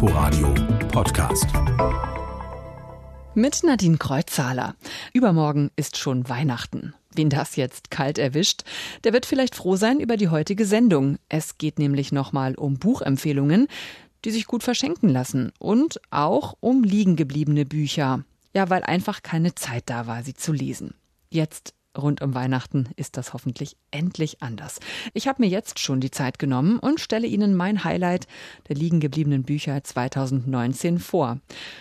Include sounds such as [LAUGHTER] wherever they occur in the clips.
Inforadio Podcast. Mit Nadine Kreuzzahler. Übermorgen ist schon Weihnachten. Wen das jetzt kalt erwischt, der wird vielleicht froh sein über die heutige Sendung. Es geht nämlich nochmal um Buchempfehlungen, die sich gut verschenken lassen und auch um liegengebliebene Bücher. Ja, weil einfach keine Zeit da war, sie zu lesen. Jetzt rund um Weihnachten ist das hoffentlich endlich anders. Ich habe mir jetzt schon die Zeit genommen und stelle Ihnen mein Highlight der liegen gebliebenen Bücher 2019 vor.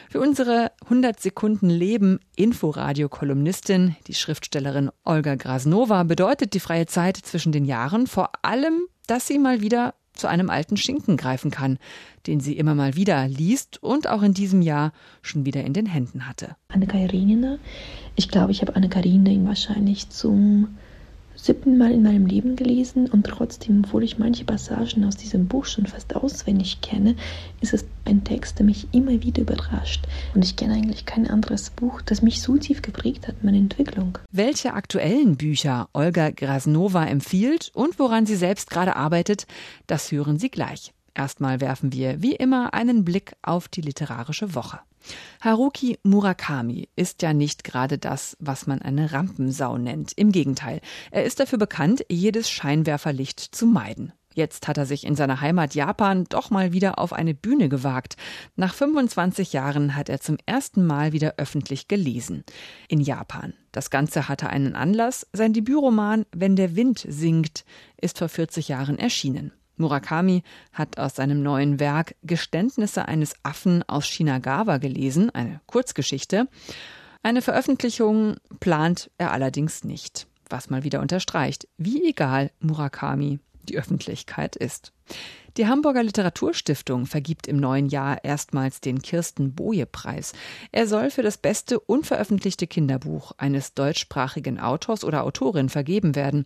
Für unsere 100 Sekunden Leben Inforadio-Kolumnistin, die Schriftstellerin Olga Grasnova, bedeutet die freie Zeit zwischen den Jahren vor allem, dass sie mal wieder zu einem alten Schinken greifen kann, den sie immer mal wieder liest und auch in diesem Jahr schon wieder in den Händen hatte. Anne Karenina. Ich glaube, ich habe Anne Karenina wahrscheinlich zum siebten Mal in meinem Leben gelesen und trotzdem, obwohl ich manche Passagen aus diesem Buch schon fast auswendig kenne, ist es ein Text, der mich immer wieder überrascht. Und ich kenne eigentlich kein anderes Buch, das mich so tief geprägt hat, meine Entwicklung. Welche aktuellen Bücher Olga Grasnova empfiehlt und woran sie selbst gerade arbeitet, das hören Sie gleich. Erstmal werfen wir wie immer einen Blick auf die literarische Woche. Haruki Murakami ist ja nicht gerade das, was man eine Rampensau nennt. Im Gegenteil, er ist dafür bekannt, jedes Scheinwerferlicht zu meiden. Jetzt hat er sich in seiner Heimat Japan doch mal wieder auf eine Bühne gewagt. Nach 25 Jahren hat er zum ersten Mal wieder öffentlich gelesen. In Japan. Das Ganze hatte einen Anlass. Sein Debütroman Wenn der Wind singt ist vor 40 Jahren erschienen. Murakami hat aus seinem neuen Werk Geständnisse eines Affen aus Shinagawa gelesen, eine Kurzgeschichte. Eine Veröffentlichung plant er allerdings nicht, was mal wieder unterstreicht, wie egal Murakami die Öffentlichkeit ist. Die Hamburger Literaturstiftung vergibt im neuen Jahr erstmals den Kirsten Boje Preis. Er soll für das beste unveröffentlichte Kinderbuch eines deutschsprachigen Autors oder Autorin vergeben werden,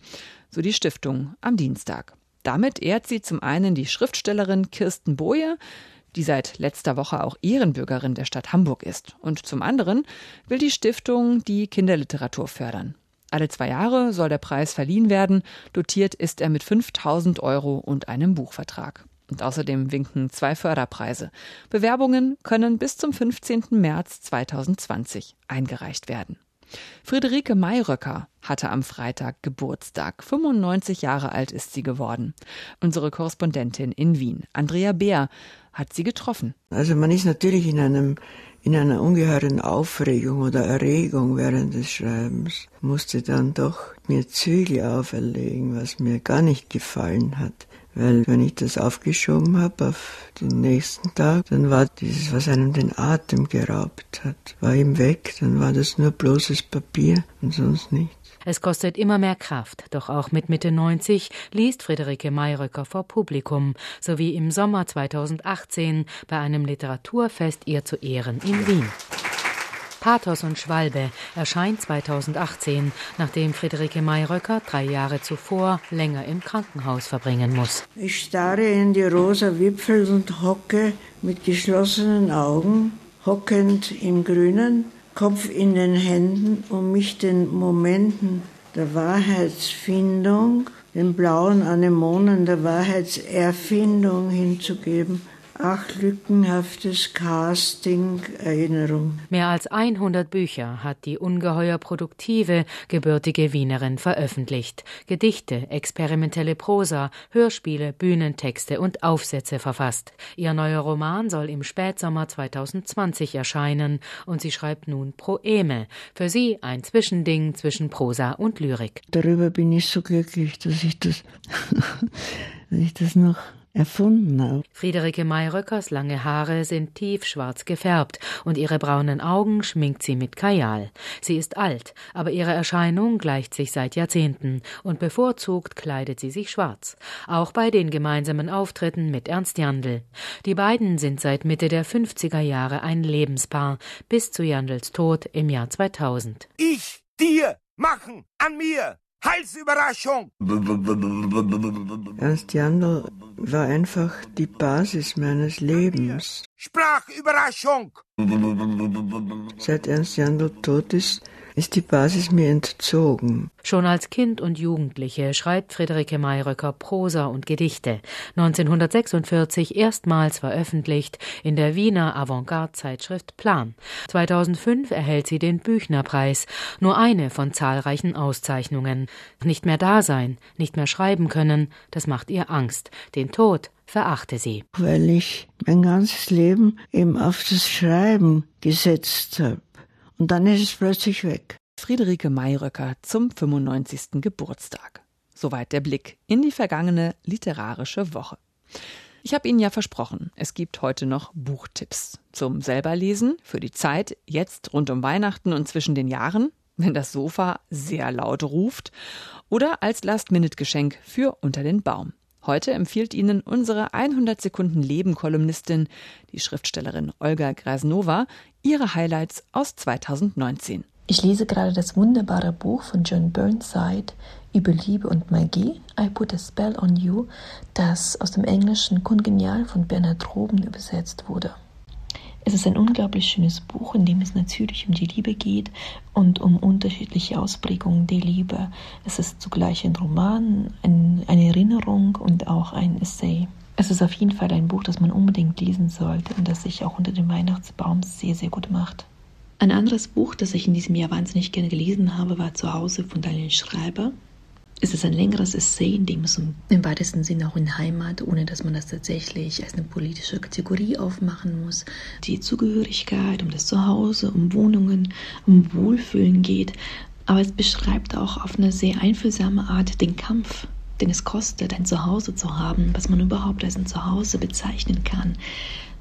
so die Stiftung am Dienstag. Damit ehrt sie zum einen die Schriftstellerin Kirsten Boje, die seit letzter Woche auch Ehrenbürgerin der Stadt Hamburg ist. Und zum anderen will die Stiftung die Kinderliteratur fördern. Alle zwei Jahre soll der Preis verliehen werden. Dotiert ist er mit 5000 Euro und einem Buchvertrag. Und außerdem winken zwei Förderpreise. Bewerbungen können bis zum 15. März 2020 eingereicht werden. Friederike Mayröcker hatte am Freitag Geburtstag. 95 Jahre alt ist sie geworden. Unsere Korrespondentin in Wien, Andrea Beer, hat sie getroffen. Also man ist natürlich in einem in einer ungeheuren Aufregung oder Erregung während des Schreibens, musste dann doch mir Zügel auferlegen, was mir gar nicht gefallen hat. Weil wenn ich das aufgeschoben habe auf den nächsten Tag, dann war dieses, was einem den Atem geraubt hat, war ihm weg, dann war das nur bloßes Papier und sonst nichts. Es kostet immer mehr Kraft, doch auch mit Mitte 90 liest Friederike Mayröcker vor Publikum, sowie im Sommer 2018 bei einem Literaturfest ihr zu Ehren in Wien. Pathos und Schwalbe erscheint 2018, nachdem Friederike Mayröcker drei Jahre zuvor länger im Krankenhaus verbringen muss. Ich starre in die rosa Wipfel und hocke mit geschlossenen Augen, hockend im Grünen, Kopf in den Händen, um mich den Momenten der Wahrheitsfindung, den blauen Anemonen der Wahrheitserfindung hinzugeben Ach, lückenhaftes Casting, Erinnerung. Mehr als 100 Bücher hat die ungeheuer produktive, gebürtige Wienerin veröffentlicht. Gedichte, experimentelle Prosa, Hörspiele, Bühnentexte und Aufsätze verfasst. Ihr neuer Roman soll im Spätsommer 2020 erscheinen und sie schreibt nun Proeme. Für sie ein Zwischending zwischen Prosa und Lyrik. Darüber bin ich so glücklich, dass ich das, [LAUGHS] dass ich das noch erfunden habe. Friederike Mayröckers lange Haare sind tiefschwarz gefärbt und ihre braunen Augen schminkt sie mit Kajal. Sie ist alt, aber ihre Erscheinung gleicht sich seit Jahrzehnten und bevorzugt kleidet sie sich schwarz. Auch bei den gemeinsamen Auftritten mit Ernst Jandl. Die beiden sind seit Mitte der 50er Jahre ein Lebenspaar bis zu Jandls Tod im Jahr 2000. Ich, dir, machen, an mir, Halsüberraschung! Ernst Jandl war einfach die Basis meines Lebens. Sprachüberraschung! Seit Ernst Jandl tot ist, ist die Basis mir entzogen. Schon als Kind und Jugendliche schreibt Friederike Mayröcker Prosa und Gedichte. 1946 erstmals veröffentlicht in der Wiener Avantgarde-Zeitschrift Plan. 2005 erhält sie den Büchnerpreis, nur eine von zahlreichen Auszeichnungen. Nicht mehr da sein, nicht mehr schreiben können, das macht ihr Angst. Den Tod verachte sie. Weil ich mein ganzes Leben eben auf das Schreiben gesetzt habe. Und dann ist es plötzlich weg. Friederike Mayröcker zum 95. Geburtstag. Soweit der Blick in die vergangene literarische Woche. Ich habe Ihnen ja versprochen, es gibt heute noch Buchtipps zum selberlesen für die Zeit jetzt rund um Weihnachten und zwischen den Jahren, wenn das Sofa sehr laut ruft, oder als Last-Minute-Geschenk für unter den Baum. Heute empfiehlt Ihnen unsere 100 Sekunden Leben Kolumnistin, die Schriftstellerin Olga Grasnova, ihre Highlights aus 2019. Ich lese gerade das wunderbare Buch von John Burnside über Liebe und Magie, I Put a Spell on You, das aus dem Englischen kongenial von Bernhard Roben übersetzt wurde. Es ist ein unglaublich schönes Buch, in dem es natürlich um die Liebe geht und um unterschiedliche Ausprägungen der Liebe. Es ist zugleich ein Roman, ein, eine Erinnerung und auch ein Essay. Es ist auf jeden Fall ein Buch, das man unbedingt lesen sollte und das sich auch unter dem Weihnachtsbaum sehr, sehr gut macht. Ein anderes Buch, das ich in diesem Jahr wahnsinnig gerne gelesen habe, war Zuhause von Daniel Schreiber. Es ist ein längeres Essay, in dem es um, im weitesten Sinne auch in Heimat, ohne dass man das tatsächlich als eine politische Kategorie aufmachen muss, die Zugehörigkeit, um das Zuhause, um Wohnungen, um Wohlfühlen geht. Aber es beschreibt auch auf eine sehr einfühlsame Art den Kampf, den es kostet, ein Zuhause zu haben, was man überhaupt als ein Zuhause bezeichnen kann.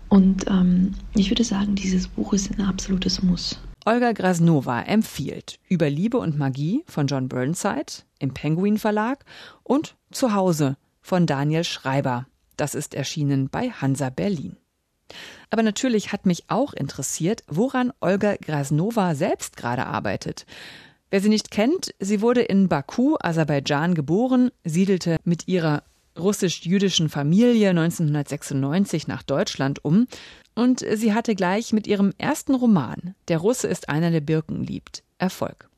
Und ähm, ich würde sagen, dieses Buch ist ein absolutes Muss. Olga Grasnova empfiehlt Über Liebe und Magie von John Burnside im Penguin Verlag und Zuhause von Daniel Schreiber. Das ist erschienen bei Hansa Berlin. Aber natürlich hat mich auch interessiert, woran Olga Grasnova selbst gerade arbeitet. Wer sie nicht kennt, sie wurde in Baku, Aserbaidschan geboren, siedelte mit ihrer russisch-jüdischen Familie 1996 nach Deutschland um und sie hatte gleich mit ihrem ersten Roman Der Russe ist einer, der Birken liebt Erfolg.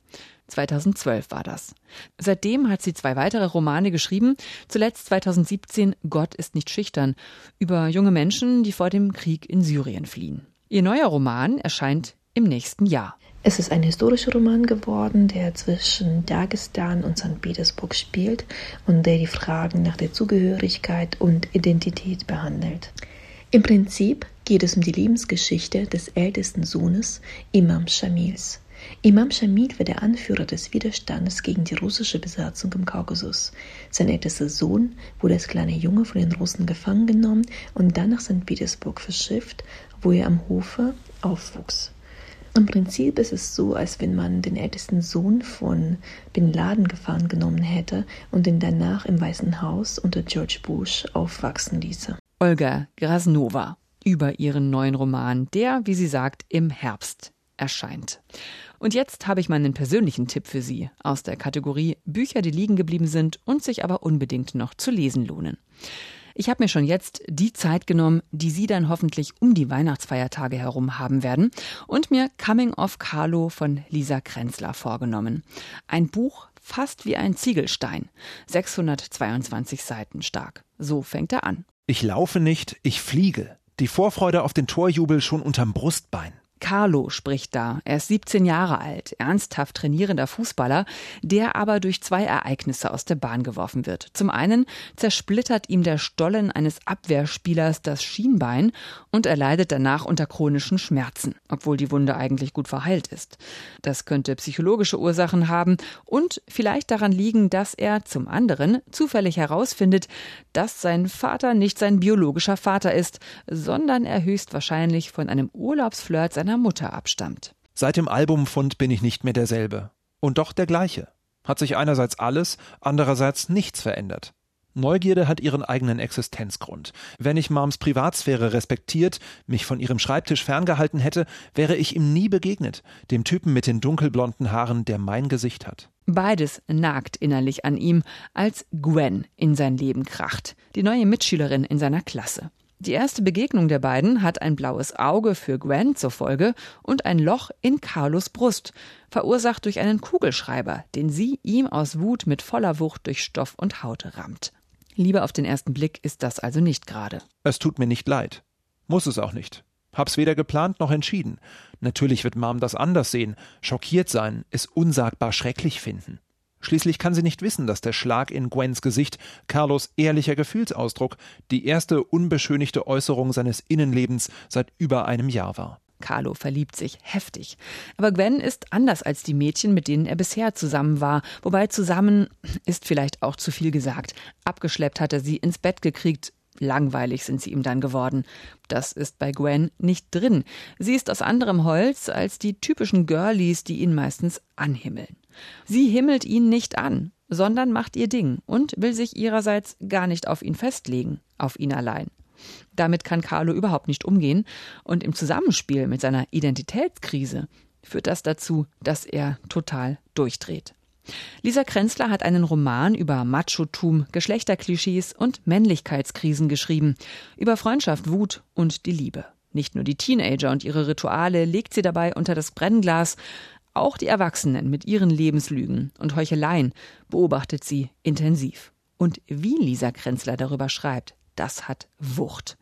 2012 war das. Seitdem hat sie zwei weitere Romane geschrieben, zuletzt 2017 Gott ist nicht schüchtern, über junge Menschen, die vor dem Krieg in Syrien fliehen. Ihr neuer Roman erscheint im nächsten Jahr. Es ist ein historischer Roman geworden, der zwischen Dagestan und St. Petersburg spielt und der die Fragen nach der Zugehörigkeit und Identität behandelt. Im Prinzip geht es um die Lebensgeschichte des ältesten Sohnes Imam Shamils. Imam Shamil war der Anführer des Widerstandes gegen die russische Besatzung im Kaukasus. Sein ältester Sohn wurde als kleiner Junge von den Russen gefangen genommen und dann nach St. Petersburg verschifft, wo er am Hofe aufwuchs. Im Prinzip ist es so, als wenn man den ältesten Sohn von Bin Laden gefangen genommen hätte und ihn danach im Weißen Haus unter George Bush aufwachsen ließe. Olga Grasnova über ihren neuen Roman, der, wie sie sagt, im Herbst erscheint. Und jetzt habe ich meinen persönlichen Tipp für Sie aus der Kategorie Bücher, die liegen geblieben sind und sich aber unbedingt noch zu lesen lohnen. Ich habe mir schon jetzt die Zeit genommen, die Sie dann hoffentlich um die Weihnachtsfeiertage herum haben werden und mir Coming of Carlo von Lisa Krenzler vorgenommen. Ein Buch fast wie ein Ziegelstein, 622 Seiten stark. So fängt er an. Ich laufe nicht, ich fliege. Die Vorfreude auf den Torjubel schon unterm Brustbein. Carlo spricht da. Er ist 17 Jahre alt, ernsthaft trainierender Fußballer, der aber durch zwei Ereignisse aus der Bahn geworfen wird. Zum einen zersplittert ihm der Stollen eines Abwehrspielers das Schienbein und er leidet danach unter chronischen Schmerzen, obwohl die Wunde eigentlich gut verheilt ist. Das könnte psychologische Ursachen haben und vielleicht daran liegen, dass er zum anderen zufällig herausfindet, dass sein Vater nicht sein biologischer Vater ist, sondern er höchstwahrscheinlich von einem Urlaubsflirt seiner Mutter abstammt. Seit dem Albumfund bin ich nicht mehr derselbe. Und doch der gleiche. Hat sich einerseits alles, andererseits nichts verändert. Neugierde hat ihren eigenen Existenzgrund. Wenn ich Mams Privatsphäre respektiert, mich von ihrem Schreibtisch ferngehalten hätte, wäre ich ihm nie begegnet, dem Typen mit den dunkelblonden Haaren, der mein Gesicht hat. Beides nagt innerlich an ihm, als Gwen in sein Leben kracht, die neue Mitschülerin in seiner Klasse. Die erste Begegnung der beiden hat ein blaues Auge für Gwen zur Folge und ein Loch in Carlos Brust, verursacht durch einen Kugelschreiber, den sie ihm aus Wut mit voller Wucht durch Stoff und Haut rammt. Liebe auf den ersten Blick ist das also nicht gerade. Es tut mir nicht leid. Muss es auch nicht. Hab's weder geplant noch entschieden. Natürlich wird Mom das anders sehen, schockiert sein, es unsagbar schrecklich finden. Schließlich kann sie nicht wissen, dass der Schlag in Gwens Gesicht Carlos ehrlicher Gefühlsausdruck, die erste unbeschönigte Äußerung seines Innenlebens seit über einem Jahr war. Carlo verliebt sich heftig. Aber Gwen ist anders als die Mädchen, mit denen er bisher zusammen war. Wobei zusammen ist vielleicht auch zu viel gesagt. Abgeschleppt hat er sie ins Bett gekriegt. Langweilig sind sie ihm dann geworden. Das ist bei Gwen nicht drin. Sie ist aus anderem Holz als die typischen Girlies, die ihn meistens anhimmeln. Sie himmelt ihn nicht an, sondern macht ihr Ding und will sich ihrerseits gar nicht auf ihn festlegen, auf ihn allein. Damit kann Carlo überhaupt nicht umgehen und im Zusammenspiel mit seiner Identitätskrise führt das dazu, dass er total durchdreht. Lisa Krenzler hat einen Roman über Machotum, Geschlechterklischees und Männlichkeitskrisen geschrieben, über Freundschaft, Wut und die Liebe. Nicht nur die Teenager und ihre Rituale legt sie dabei unter das Brennglas, auch die Erwachsenen mit ihren Lebenslügen und Heucheleien beobachtet sie intensiv. Und wie Lisa Krenzler darüber schreibt, das hat Wucht.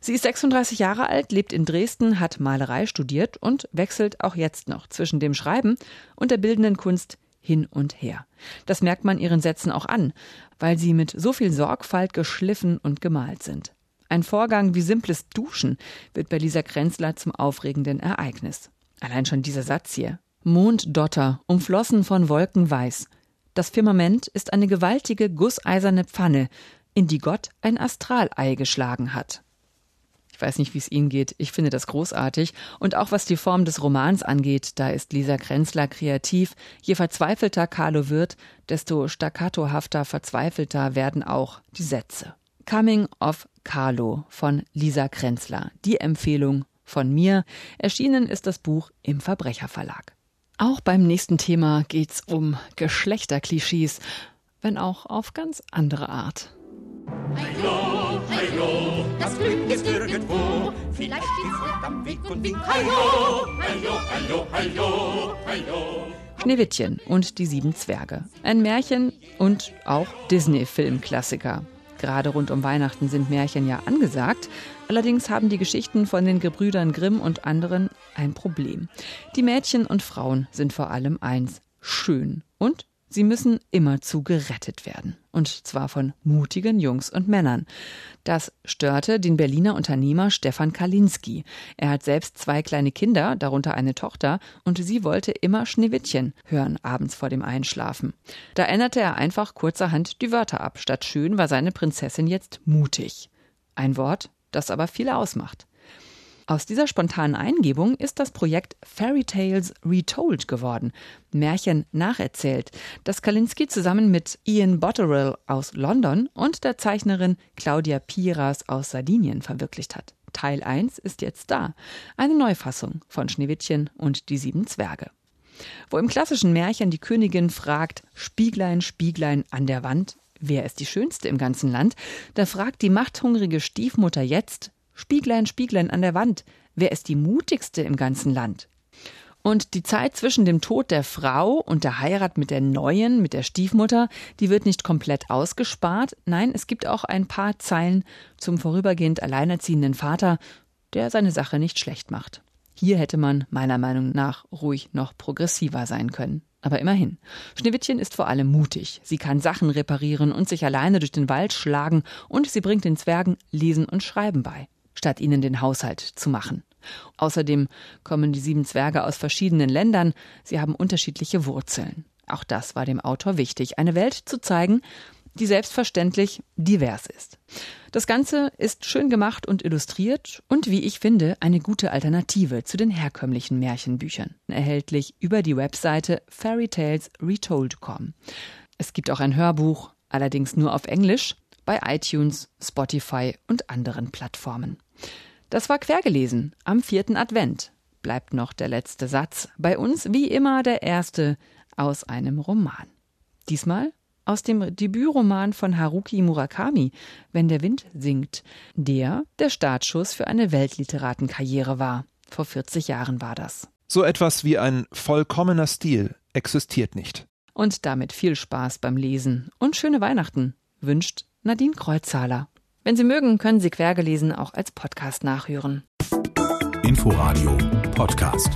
Sie ist 36 Jahre alt, lebt in Dresden, hat Malerei studiert und wechselt auch jetzt noch zwischen dem Schreiben und der bildenden Kunst hin und her. Das merkt man ihren Sätzen auch an, weil sie mit so viel Sorgfalt geschliffen und gemalt sind. Ein Vorgang wie simples Duschen wird bei Lisa Krenzler zum aufregenden Ereignis. Allein schon dieser Satz hier. Monddotter, umflossen von Wolken weiß. Das Firmament ist eine gewaltige gusseiserne Pfanne, in die Gott ein Astralei geschlagen hat. Ich weiß nicht, wie es Ihnen geht. Ich finde das großartig. Und auch was die Form des Romans angeht, da ist Lisa Grenzler kreativ. Je verzweifelter Carlo wird, desto staccatohafter verzweifelter werden auch die Sätze. Coming of Carlo von Lisa Grenzler. Die Empfehlung von mir. Erschienen ist das Buch im Verbrecherverlag. Auch beim nächsten Thema geht's um Geschlechterklischees, wenn auch auf ganz andere Art. Hallo, hallo, das Glück ist irgendwo. Vielleicht ist am Weg und winkt. Hallo, hallo, hallo, hallo, hallo. Schneewittchen und die sieben Zwerge. Ein Märchen und auch Disney-Filmklassiker. Gerade rund um Weihnachten sind Märchen ja angesagt. Allerdings haben die Geschichten von den Gebrüdern Grimm und anderen ein Problem. Die Mädchen und Frauen sind vor allem eins, schön und Sie müssen immerzu gerettet werden. Und zwar von mutigen Jungs und Männern. Das störte den Berliner Unternehmer Stefan Kalinski. Er hat selbst zwei kleine Kinder, darunter eine Tochter, und sie wollte immer Schneewittchen hören abends vor dem Einschlafen. Da änderte er einfach kurzerhand die Wörter ab. Statt schön war seine Prinzessin jetzt mutig. Ein Wort, das aber viel ausmacht. Aus dieser spontanen Eingebung ist das Projekt Fairy Tales Retold geworden, Märchen nacherzählt, das Kalinski zusammen mit Ian Botterill aus London und der Zeichnerin Claudia Piras aus Sardinien verwirklicht hat. Teil 1 ist jetzt da, eine Neufassung von Schneewittchen und die sieben Zwerge. Wo im klassischen Märchen die Königin fragt, Spieglein, Spieglein an der Wand, wer ist die Schönste im ganzen Land, da fragt die machthungrige Stiefmutter jetzt, Spieglein, Spieglein an der Wand, wer ist die mutigste im ganzen Land? Und die Zeit zwischen dem Tod der Frau und der Heirat mit der neuen, mit der Stiefmutter, die wird nicht komplett ausgespart. Nein, es gibt auch ein paar Zeilen zum vorübergehend alleinerziehenden Vater, der seine Sache nicht schlecht macht. Hier hätte man meiner Meinung nach ruhig noch progressiver sein können. Aber immerhin. Schneewittchen ist vor allem mutig. Sie kann Sachen reparieren und sich alleine durch den Wald schlagen und sie bringt den Zwergen Lesen und Schreiben bei statt ihnen den Haushalt zu machen. Außerdem kommen die sieben Zwerge aus verschiedenen Ländern, sie haben unterschiedliche Wurzeln. Auch das war dem Autor wichtig, eine Welt zu zeigen, die selbstverständlich divers ist. Das Ganze ist schön gemacht und illustriert und wie ich finde, eine gute Alternative zu den herkömmlichen Märchenbüchern. Erhältlich über die Webseite fairytalesretold.com. Es gibt auch ein Hörbuch, allerdings nur auf Englisch, bei iTunes, Spotify und anderen Plattformen. Das war quergelesen am vierten Advent. Bleibt noch der letzte Satz. Bei uns wie immer der erste aus einem Roman. Diesmal aus dem Debütroman von Haruki Murakami, Wenn der Wind singt, der der Startschuss für eine Weltliteratenkarriere war. Vor 40 Jahren war das. So etwas wie ein vollkommener Stil existiert nicht. Und damit viel Spaß beim Lesen und schöne Weihnachten wünscht Nadine Kreuzhaler. Wenn Sie mögen, können Sie Quergelesen auch als Podcast nachhören. Inforadio Podcast.